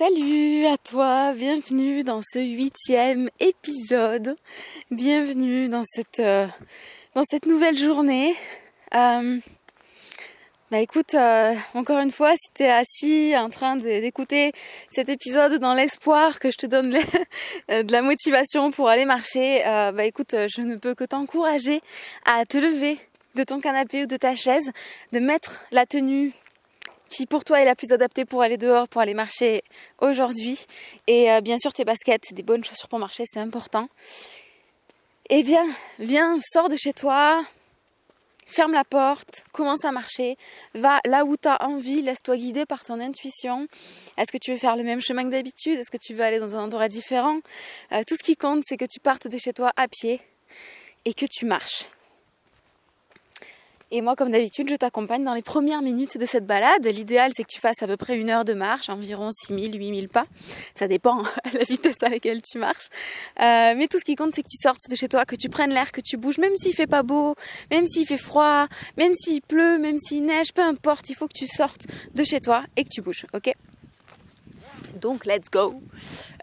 Salut à toi, bienvenue dans ce huitième épisode, bienvenue dans cette, euh, dans cette nouvelle journée. Euh, bah écoute, euh, encore une fois, si tu es assis en train d'écouter cet épisode dans l'espoir que je te donne de la motivation pour aller marcher, bah écoute, je ne peux que t'encourager à te lever de ton canapé ou de ta chaise, de mettre la tenue qui pour toi est la plus adaptée pour aller dehors, pour aller marcher aujourd'hui. Et euh, bien sûr tes baskets, des bonnes chaussures pour marcher, c'est important. Et viens, viens, sors de chez toi, ferme la porte, commence à marcher, va là où tu as envie, laisse-toi guider par ton intuition. Est-ce que tu veux faire le même chemin que d'habitude? Est-ce que tu veux aller dans un endroit différent? Euh, Tout ce qui compte, c'est que tu partes de chez toi à pied et que tu marches. Et moi, comme d'habitude, je t'accompagne dans les premières minutes de cette balade. L'idéal, c'est que tu fasses à peu près une heure de marche, environ 6000, 8000 pas. Ça dépend de la vitesse à laquelle tu marches. Euh, mais tout ce qui compte, c'est que tu sortes de chez toi, que tu prennes l'air, que tu bouges, même s'il fait pas beau, même s'il fait froid, même s'il pleut, même s'il neige, peu importe, il faut que tu sortes de chez toi et que tu bouges, ok? Donc let's go.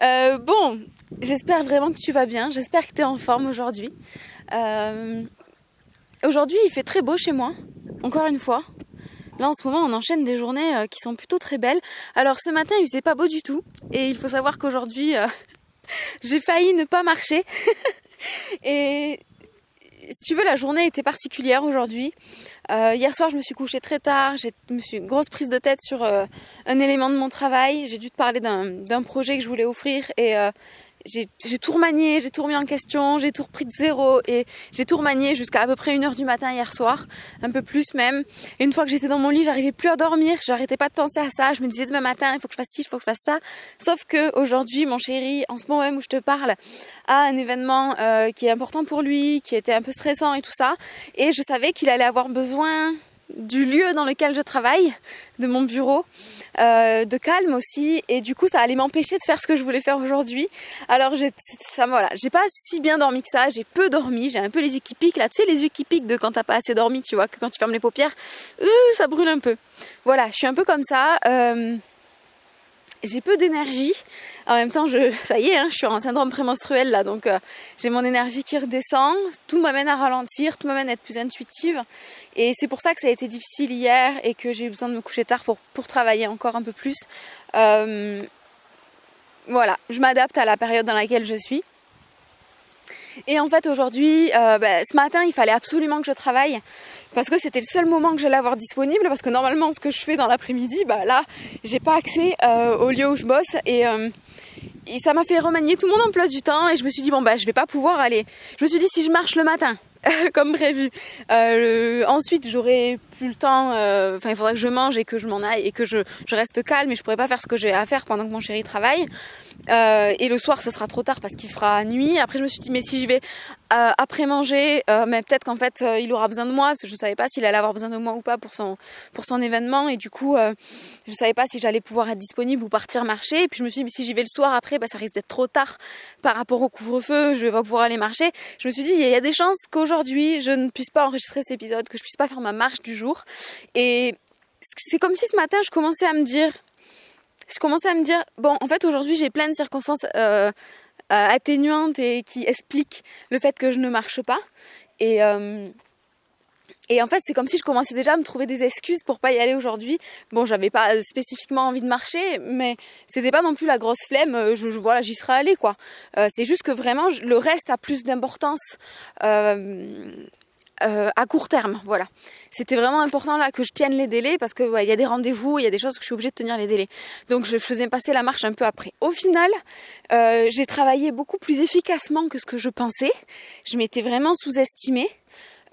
Euh, bon, j'espère vraiment que tu vas bien, j'espère que tu es en forme aujourd'hui. Euh, Aujourd'hui, il fait très beau chez moi, encore une fois. Là, en ce moment, on enchaîne des journées euh, qui sont plutôt très belles. Alors, ce matin, il faisait pas beau du tout. Et il faut savoir qu'aujourd'hui, euh, j'ai failli ne pas marcher. et si tu veux, la journée était particulière aujourd'hui. Euh, hier soir, je me suis couchée très tard. J'ai une grosse prise de tête sur un élément de mon travail. J'ai dû te parler d'un projet que je voulais offrir et j'ai tout remanié, j'ai tout remis en question, j'ai tout repris de zéro et j'ai tout remanié jusqu'à à peu près 1h du matin hier soir, un peu plus même. Et une fois que j'étais dans mon lit, j'arrivais plus à dormir, j'arrêtais pas de penser à ça, je me disais demain matin, il faut que je fasse ci, il faut que je fasse ça. Sauf que aujourd'hui, mon chéri, en ce moment même où je te parle, a un événement euh, qui est important pour lui, qui était un peu stressant et tout ça. Et je savais qu'il allait avoir besoin du lieu dans lequel je travaille, de mon bureau, euh, de calme aussi, et du coup ça allait m'empêcher de faire ce que je voulais faire aujourd'hui. Alors j'ai ça voilà, j'ai pas si bien dormi que ça, j'ai peu dormi, j'ai un peu les yeux qui piquent là, tu sais les yeux qui piquent de quand t'as pas assez dormi, tu vois, que quand tu fermes les paupières, euh, ça brûle un peu. Voilà, je suis un peu comme ça. Euh, j'ai peu d'énergie. En même temps, ça y est, hein, je suis en syndrome prémenstruel là, donc euh, j'ai mon énergie qui redescend. Tout m'amène à ralentir, tout m'amène à être plus intuitive. Et c'est pour ça que ça a été difficile hier et que j'ai eu besoin de me coucher tard pour, travailler encore un peu plus. Euh, voilà, je m'adapte à la période dans laquelle je suis. Et en fait aujourd'hui, euh, bah, ce matin, il fallait absolument que je travaille parce que c'était le seul moment que j'allais avoir disponible parce que normalement ce que je fais dans l'après-midi, bah là, j'ai pas accès euh, au lieu où je bosse et, euh, ça m'a fait remanier tout mon emploi du temps et je me suis dit bon bah je vais pas pouvoir aller. Je me suis dit si je marche le matin comme prévu. Euh, ensuite, j'aurai plus le temps. Euh, enfin, il faudrait que je mange et que je m'en aille et que je, je, reste calme. Et je pourrais pas faire ce que j'ai à faire pendant que mon chéri travaille. Euh, et le soir, ce sera trop tard parce qu'il fera nuit. Après, je me suis dit, mais si j'y vais euh, après manger, mais peut-être qu'en fait, il aura besoin de moi parce que je savais pas s'il allait avoir besoin de moi ou pas pour son pour son événement. Et du coup, je savais pas si j'allais pouvoir être disponible ou partir marcher. Et puis je me suis dit, mais si j'y vais le soir après, bah, ça risque d'être trop tard par rapport au couvre-feu. Je vais pas pouvoir aller marcher. Je me suis dit, il y a des chances qu'aujourd'hui, je ne puisse pas enregistrer cet épisode, que je puisse pas faire ma marche du jour. Et c'est comme si ce matin, je commençais à me dire, je commençais à me dire, bon, en fait, aujourd'hui, j'ai plein de circonstances euh, euh, atténuantes et qui expliquent le fait que je ne marche pas. Et, euh, et en fait, c'est comme si je commençais déjà à me trouver des excuses pour pas y aller aujourd'hui. Bon, j'avais pas spécifiquement envie de marcher, mais c'était pas non plus la grosse flemme. Je, je voilà, j'y serais allée quoi. C'est juste que vraiment, le reste a plus d'importance. Euh, à court terme. Voilà. C'était vraiment important là que je tienne les délais parce que il y a des rendez-vous, il y a des choses que je suis obligée de tenir les délais. Donc je faisais passer la marche un peu après. Au final, euh, j'ai travaillé beaucoup plus efficacement que ce que je pensais. Je m'étais vraiment sous-estimée.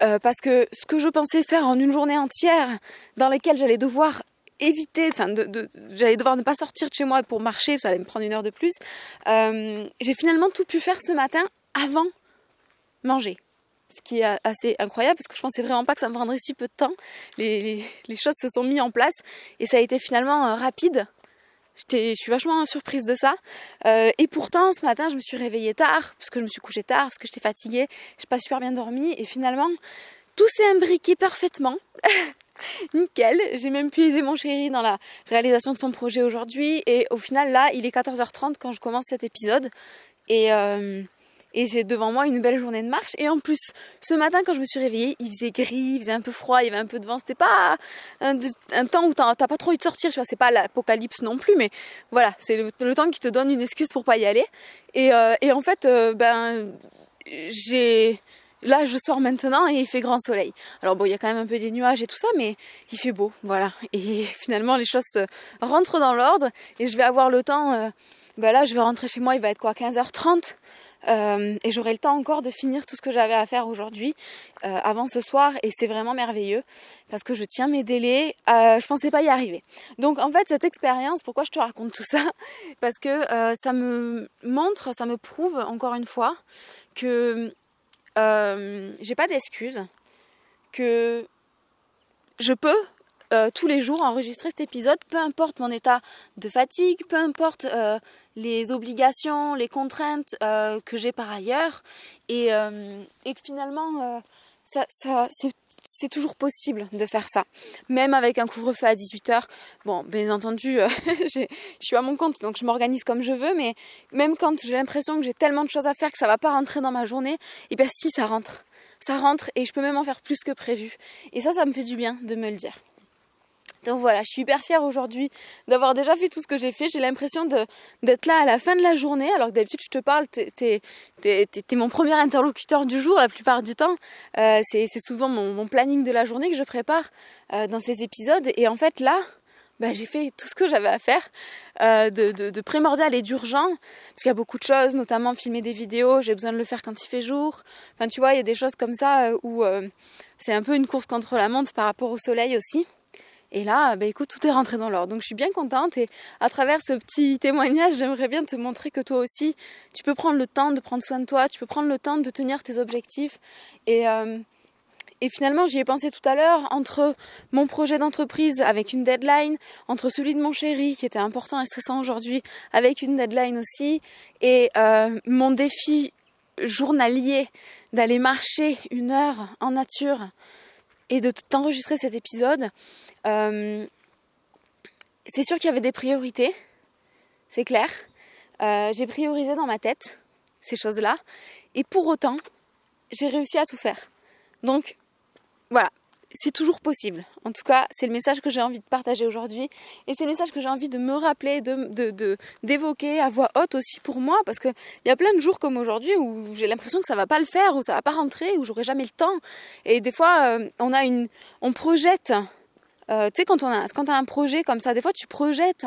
Euh, parce que ce que je pensais faire en une journée entière, dans laquelle j'allais devoir éviter, j'allais devoir ne pas sortir de chez moi pour marcher, ça allait me prendre une heure de plus. J'ai finalement tout pu faire ce matin avant manger ce qui est assez incroyable parce que je pensais vraiment pas que ça me prendrait si peu de temps. Les, choses se sont mises en place et ça a été finalement euh, rapide. Je suis vachement surprise de ça. Euh, et pourtant, ce matin, je me suis réveillée tard, parce que je me suis couchée tard, parce que j'étais fatiguée, j'ai pas super bien dormi. Et finalement, tout s'est imbriqué parfaitement nickel. J'ai même pu aider mon chéri dans la réalisation de son projet aujourd'hui. Et au final, là, il est 14h30 quand je commence cet épisode. Et, euh, et j'ai devant moi une belle journée de marche. Et en plus, ce matin, quand je me suis réveillée, il faisait gris, il faisait un peu froid, il y avait un peu de vent. C'était pas un, temps où t'as pas trop envie de sortir. Je vois, c'est pas l'apocalypse non plus, mais voilà, c'est le, temps qui te donne une excuse pour pas y aller. Et, euh, en fait, euh, ben, j'ai Là, je sors maintenant et il fait grand soleil. Alors bon, il y a quand même un peu des nuages et tout ça, mais il fait beau, voilà. Et finalement, les choses rentrent dans l'ordre et je vais avoir le temps. Euh, ben là, je vais rentrer chez moi, il va être quoi, 15h30 euh, et j'aurai le temps encore de finir tout ce que j'avais à faire aujourd'hui euh, avant ce soir et c'est vraiment merveilleux parce que je tiens mes délais. Euh, je pensais pas y arriver. Donc en fait cette expérience, pourquoi je te raconte tout ça? Parce que ça me montre, ça me prouve encore une fois que euh, j'ai pas d'excuses, que je peux euh, tous les jours enregistrer cet épisode, peu importe mon état de fatigue, peu importe euh, les obligations, les contraintes que j'ai par ailleurs, et, que finalement, c'est toujours possible de faire ça. Même avec un couvre-feu à 18h. Bon, bien entendu, je suis à mon compte, donc je m'organise comme je veux, mais même quand j'ai l'impression que j'ai tellement de choses à faire que ça va pas rentrer dans ma journée, et eh bien si ça rentre. Ça rentre et je peux même en faire plus que prévu. Et ça, ça me fait du bien de me le dire. Donc voilà, je suis hyper fière aujourd'hui d'avoir déjà fait tout ce que j'ai fait. J'ai l'impression d'être là à la fin de la journée, alors que d'habitude je te parle, t'es es, mon premier interlocuteur du jour la plupart du temps. Euh, c'est souvent mon, planning de la journée que je prépare euh, dans ces épisodes. Et en fait là, bah, j'ai fait tout ce que j'avais à faire euh, de, de, primordial et d'urgent, parce qu'il y a beaucoup de choses, notamment filmer des vidéos, j'ai besoin de le faire quand il fait jour. Enfin tu vois, il y a des choses comme ça où c'est un peu une course contre la montre par rapport au soleil aussi. Et là, bah écoute, tout est rentré dans l'ordre. Donc je suis bien contente et à travers ce petit témoignage, j'aimerais bien te montrer que toi aussi, tu peux prendre le temps de prendre soin de toi, tu peux prendre le temps de tenir tes objectifs. Et, euh, finalement, j'y ai pensé tout à l'heure, entre mon projet d'entreprise avec une deadline, entre celui de mon chéri qui était important et stressant aujourd'hui avec une deadline aussi, et euh, mon défi journalier d'aller marcher une heure en nature et de t'enregistrer cet épisode, euh, c'est sûr qu'il y avait des priorités, c'est clair. Euh, j'ai priorisé dans ma tête ces choses-là, et pour autant, j'ai réussi à tout faire. Donc, voilà, c'est toujours possible. En tout cas, c'est le message que j'ai envie de partager aujourd'hui. Et c'est le message que j'ai envie de me rappeler, de, d'évoquer à voix haute aussi pour moi. Parce qu'il y a plein de jours comme aujourd'hui où j'ai l'impression que ça va pas le faire, où ça va pas rentrer, où j'aurai jamais le temps. Et des fois, euh, on a une, on projette. Euh, tu sais, quand on a, quand as un projet comme ça, des fois tu projettes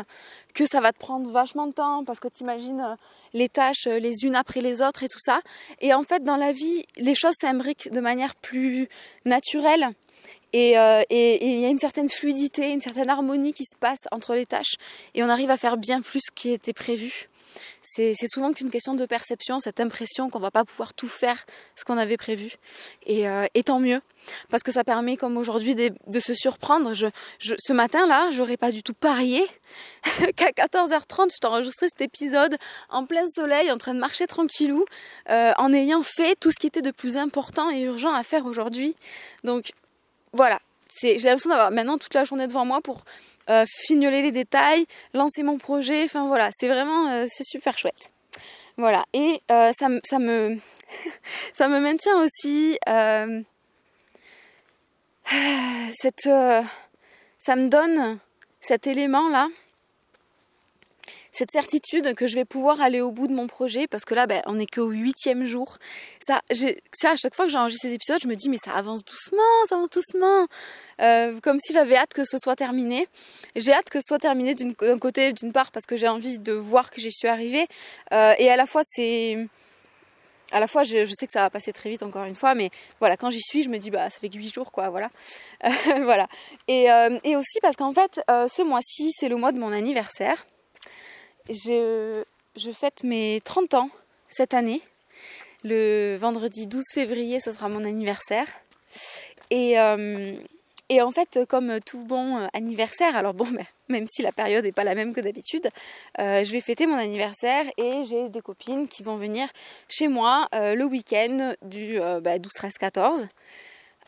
que ça va te prendre vachement de temps parce que tu imagines euh, les tâches les unes après les autres et tout ça. Et en fait, dans la vie, les choses s'imbriquent de manière plus naturelle. Euh, et il y a une certaine fluidité, une certaine harmonie qui se passe entre les tâches et on arrive à faire bien plus qu'il était prévu. C'est souvent qu'une question de perception, cette impression qu'on va pas pouvoir tout faire ce qu'on avait prévu. Et, euh, tant mieux, parce que ça permet, comme aujourd'hui, de, se surprendre. Ce matin-là, j'aurais pas du tout parié qu'à 14h30, je t'enregistrais cet épisode en plein soleil, en train de marcher tranquillou, euh, en ayant fait tout ce qui était de plus important et urgent à faire aujourd'hui. Donc voilà, j'ai l'impression d'avoir maintenant toute la journée devant moi pour euh, fignoler les détails, lancer mon projet. Enfin voilà, c'est vraiment euh, super chouette. Voilà, et euh, ça, ça, me ça me maintient aussi cette ça me donne cet élément là cette certitude que je vais pouvoir aller au bout de mon projet parce que là ben, on est qu'au huitième jour. Ça, ça à chaque fois que j'enregistre ces épisodes je me dis mais ça avance doucement ça avance doucement. Euh, comme si j'avais hâte que ce soit terminé. J'ai hâte que ce soit terminé d'un côté d'une part parce que j'ai envie de voir que j'y suis arrivée. Euh, et à la fois c'est à la fois je, sais que ça va passer très vite encore une fois mais voilà quand j'y suis je me dis bah ça fait que 8 jours quoi voilà. Voilà. Euh, et aussi parce qu'en fait ce mois-ci c'est le mois de mon anniversaire je, fête mes 30 ans cette année. Le vendredi 12 février, ce sera mon anniversaire. Et, euh, en fait, comme tout bon anniversaire, alors bon, ben, même si la période n'est pas la même que d'habitude, euh, je vais fêter mon anniversaire et j'ai des copines qui vont venir chez moi euh, le week-end du 12, 13, 14.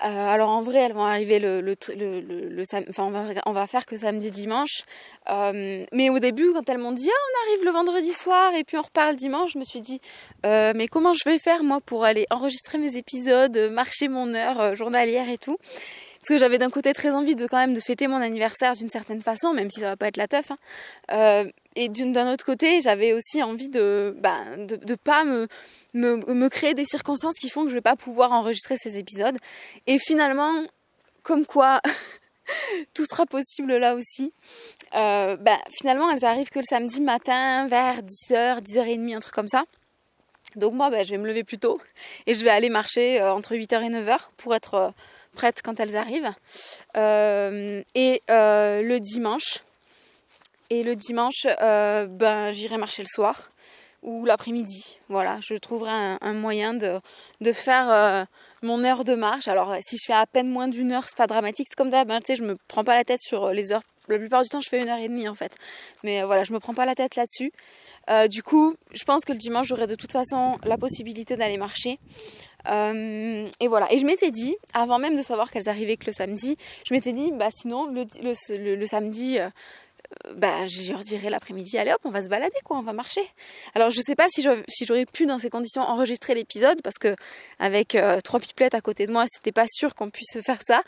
Alors en vrai, elles vont arriver le, le, le, enfin on va, faire que samedi, dimanche. mais au début, quand elles m'ont dit ah, on arrive le vendredi soir et puis on repart le dimanche, je me suis dit mais comment je vais faire moi pour aller enregistrer mes épisodes, marcher mon heure journalière et tout? Parce que j'avais d'un côté très envie de quand même de fêter mon anniversaire d'une certaine façon, même si ça va pas être la teuf. Hein. Euh, et d'un autre côté, j'avais aussi envie de, bah, pas me, créer des circonstances qui font que je vais pas pouvoir enregistrer ces épisodes. Et finalement, comme quoi tout sera possible là aussi. Euh, bah, finalement, elles arrivent que le samedi matin vers 10h, 10h30, un truc comme ça. Donc moi, bah, je vais me lever plus tôt et je vais aller marcher euh, entre 8h et 9h pour être euh, prêtes quand elles arrivent. Et le dimanche, et le dimanche, euh, ben, j'irai marcher le soir ou l'après-midi. Voilà, je trouverai un, moyen de, de faire mon heure de marche. Alors, si je fais à peine moins d'une heure, c'est pas dramatique. C'est comme d'hab, hein, tu sais, je me prends pas la tête sur les heures. La plupart du temps, je fais une heure et demie en fait. Mais voilà, je me prends pas la tête là-dessus. du coup, je pense que le dimanche, j'aurai de toute façon la possibilité d'aller marcher. Euh, et voilà. Et je m'étais dit, avant même de savoir qu'elles arrivaient que le samedi, je m'étais dit, bah sinon le, le, samedi, euh, bah je leur dirais l'après-midi, allez hop, on va se balader quoi, on va marcher. Alors je sais pas si j'aurais pu dans ces conditions enregistrer l'épisode parce que avec euh, trois pipelettes à côté de moi, c'était pas sûr qu'on puisse faire ça,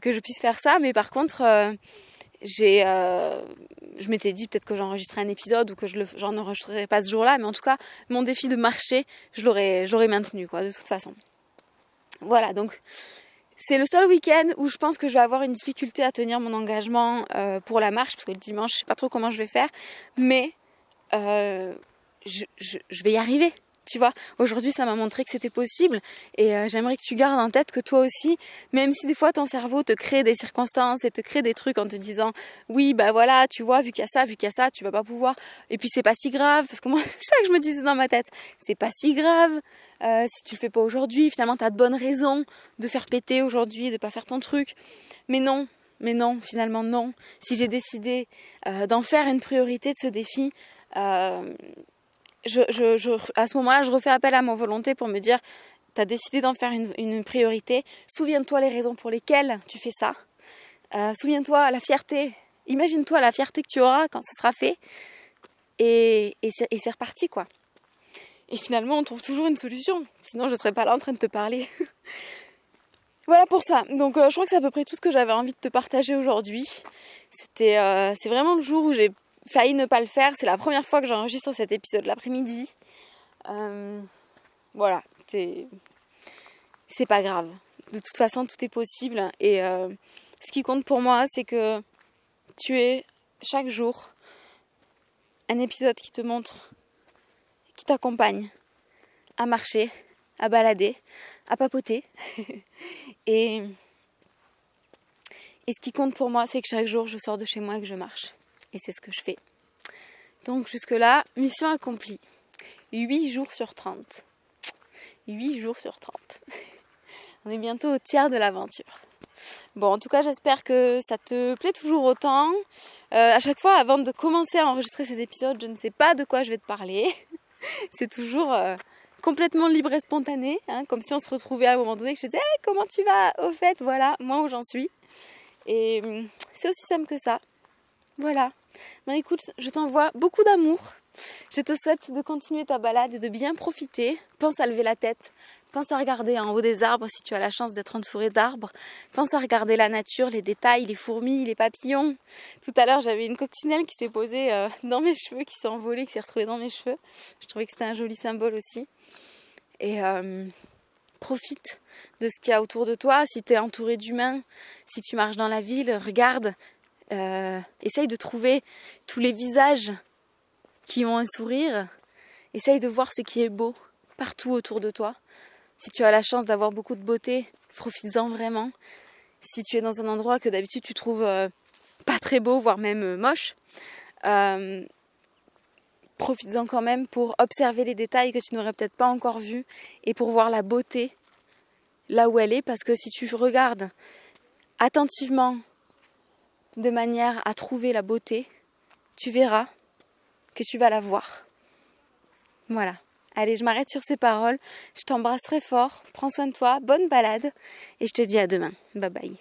que je puisse faire ça. Mais par contre euh, je m'étais dit peut-être que j'enregistrerais un épisode ou que je j'en enregistrerais pas ce jour-là, mais en tout cas, mon défi de marcher, je l'aurais, maintenu, quoi, de toute façon. Voilà, donc c'est le seul week-end où je pense que je vais avoir une difficulté à tenir mon engagement euh, pour la marche, parce que le dimanche, je sais pas trop comment je vais faire, mais euh, je, je, je vais y arriver. Tu vois, aujourd'hui, ça m'a montré que c'était possible et euh, j'aimerais que tu gardes en tête que toi aussi, même si des fois ton cerveau te crée des circonstances et te crée des trucs en te disant oui, bah voilà, tu vois, vu qu'il y a ça, vu qu'il y a ça, tu vas pas pouvoir. Et puis c'est pas si grave parce que moi, c'est ça que je me disais dans ma tête. C'est pas si grave euh, si tu le fais pas aujourd'hui. Finalement, tu as de bonnes raisons de faire péter aujourd'hui, de pas faire ton truc. Mais non, mais non, finalement non. Si j'ai décidé euh, d'en faire une priorité de ce défi, à ce moment-là, je refais appel à mon volonté pour me dire, tu as décidé d'en faire une, priorité. Souviens-toi les raisons pour lesquelles tu fais ça. Euh, souviens-toi la fierté. Imagine-toi la fierté que tu auras quand ce sera fait. Et, et c'est reparti, quoi. Et finalement, on trouve toujours une solution. Sinon, je ne serais pas là en train de te parler. voilà pour ça. Donc, euh, je crois que c'est à peu près tout ce que j'avais envie de te partager aujourd'hui. C'était, euh, c'est vraiment le jour où j'ai failli ne pas le faire. C'est la première fois que j'enregistre cet épisode l'après-midi. Euh, voilà, c'est pas grave. De toute façon, tout est possible. Et euh, ce qui compte pour moi, c'est que tu es chaque jour un épisode qui te montre, qui t'accompagne à marcher, à balader, à papoter. et, et ce qui compte pour moi, c'est que chaque jour, je sors de chez moi et que je marche et c'est ce que je fais. Donc jusque-là, mission accomplie. 8 jours sur 30. 8 jours sur 30. On est bientôt au tiers de l'aventure. Bon, en tout cas, j'espère que ça te plaît toujours autant. Euh, à chaque fois, avant de commencer à enregistrer ces épisodes, je ne sais pas de quoi je vais te parler. c'est toujours euh, complètement libre et spontané, hein, comme si on se retrouvait à un moment donné que je disais comment tu vas? Au fait, voilà, moi où j'en suis. Et hum, c'est aussi simple que ça. Voilà. Ben écoute, je t'envoie beaucoup d'amour. Je te souhaite de continuer ta balade et de bien profiter. Pense à lever la tête. Pense à regarder en haut des arbres si tu as la chance d'être entouré d'arbres. Pense à regarder la nature, les détails, les fourmis, les papillons. Tout à l'heure, j'avais une coccinelle qui s'est posée euh, dans mes cheveux, qui s'est envolée, qui s'est retrouvée dans mes cheveux. Je trouvais que c'était un joli symbole aussi. Et euh, profite de ce qu'il y a autour de toi. Si tu es entouré d'humains, si tu marches dans la ville, regarde euh, essaye de trouver tous les visages qui ont un sourire. Essaye de voir ce qui est beau partout autour de toi. Si tu as la chance d'avoir beaucoup de beauté, profites-en vraiment. Si tu es dans un endroit que d'habitude tu trouves euh, pas très beau, voire même euh, moche, profites-en quand même pour observer les détails que tu n'aurais peut-être pas encore vus et pour voir la beauté là où elle est. Parce que si tu regardes attentivement de manière à trouver la beauté, tu verras que tu vas la voir. Voilà. Allez, je m'arrête sur ces paroles. Je t'embrasse très fort. Prends soin de toi. Bonne balade. Et je te dis à demain. Bye bye.